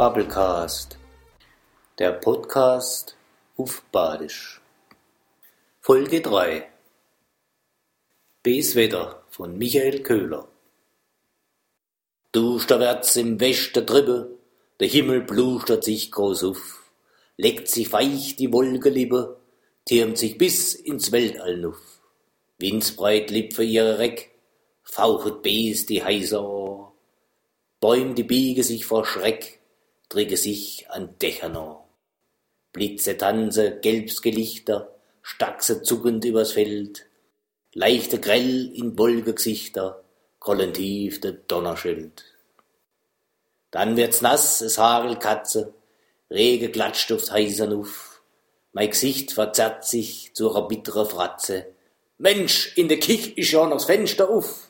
Bubblecast, der Podcast auf Badisch. Folge 3 Beswetter von Michael Köhler. Dusterwärts im Westen drüber, der Himmel blustert sich groß auf, leckt sich weich die Wolke liebe, türmt sich bis ins Weltall nuff. Windsbreit lipfe ihre Reck, fauchet Bes die heiße Ohr, Bäum die Biege sich vor Schreck, träge sich an Dächern an. Blitze tanze, gelbs Gelichter, Stachse zuckend übers Feld, leichte grell in Wolkegesichter, grollen tief der Donnerschild. Dann wird's nass, es hagelt Katze, Rege klatscht aufs heißer Nuff, mein Gesicht verzerrt sich zu einer bitteren Fratze. Mensch, in der Kich ist ja noch das Fenster auf.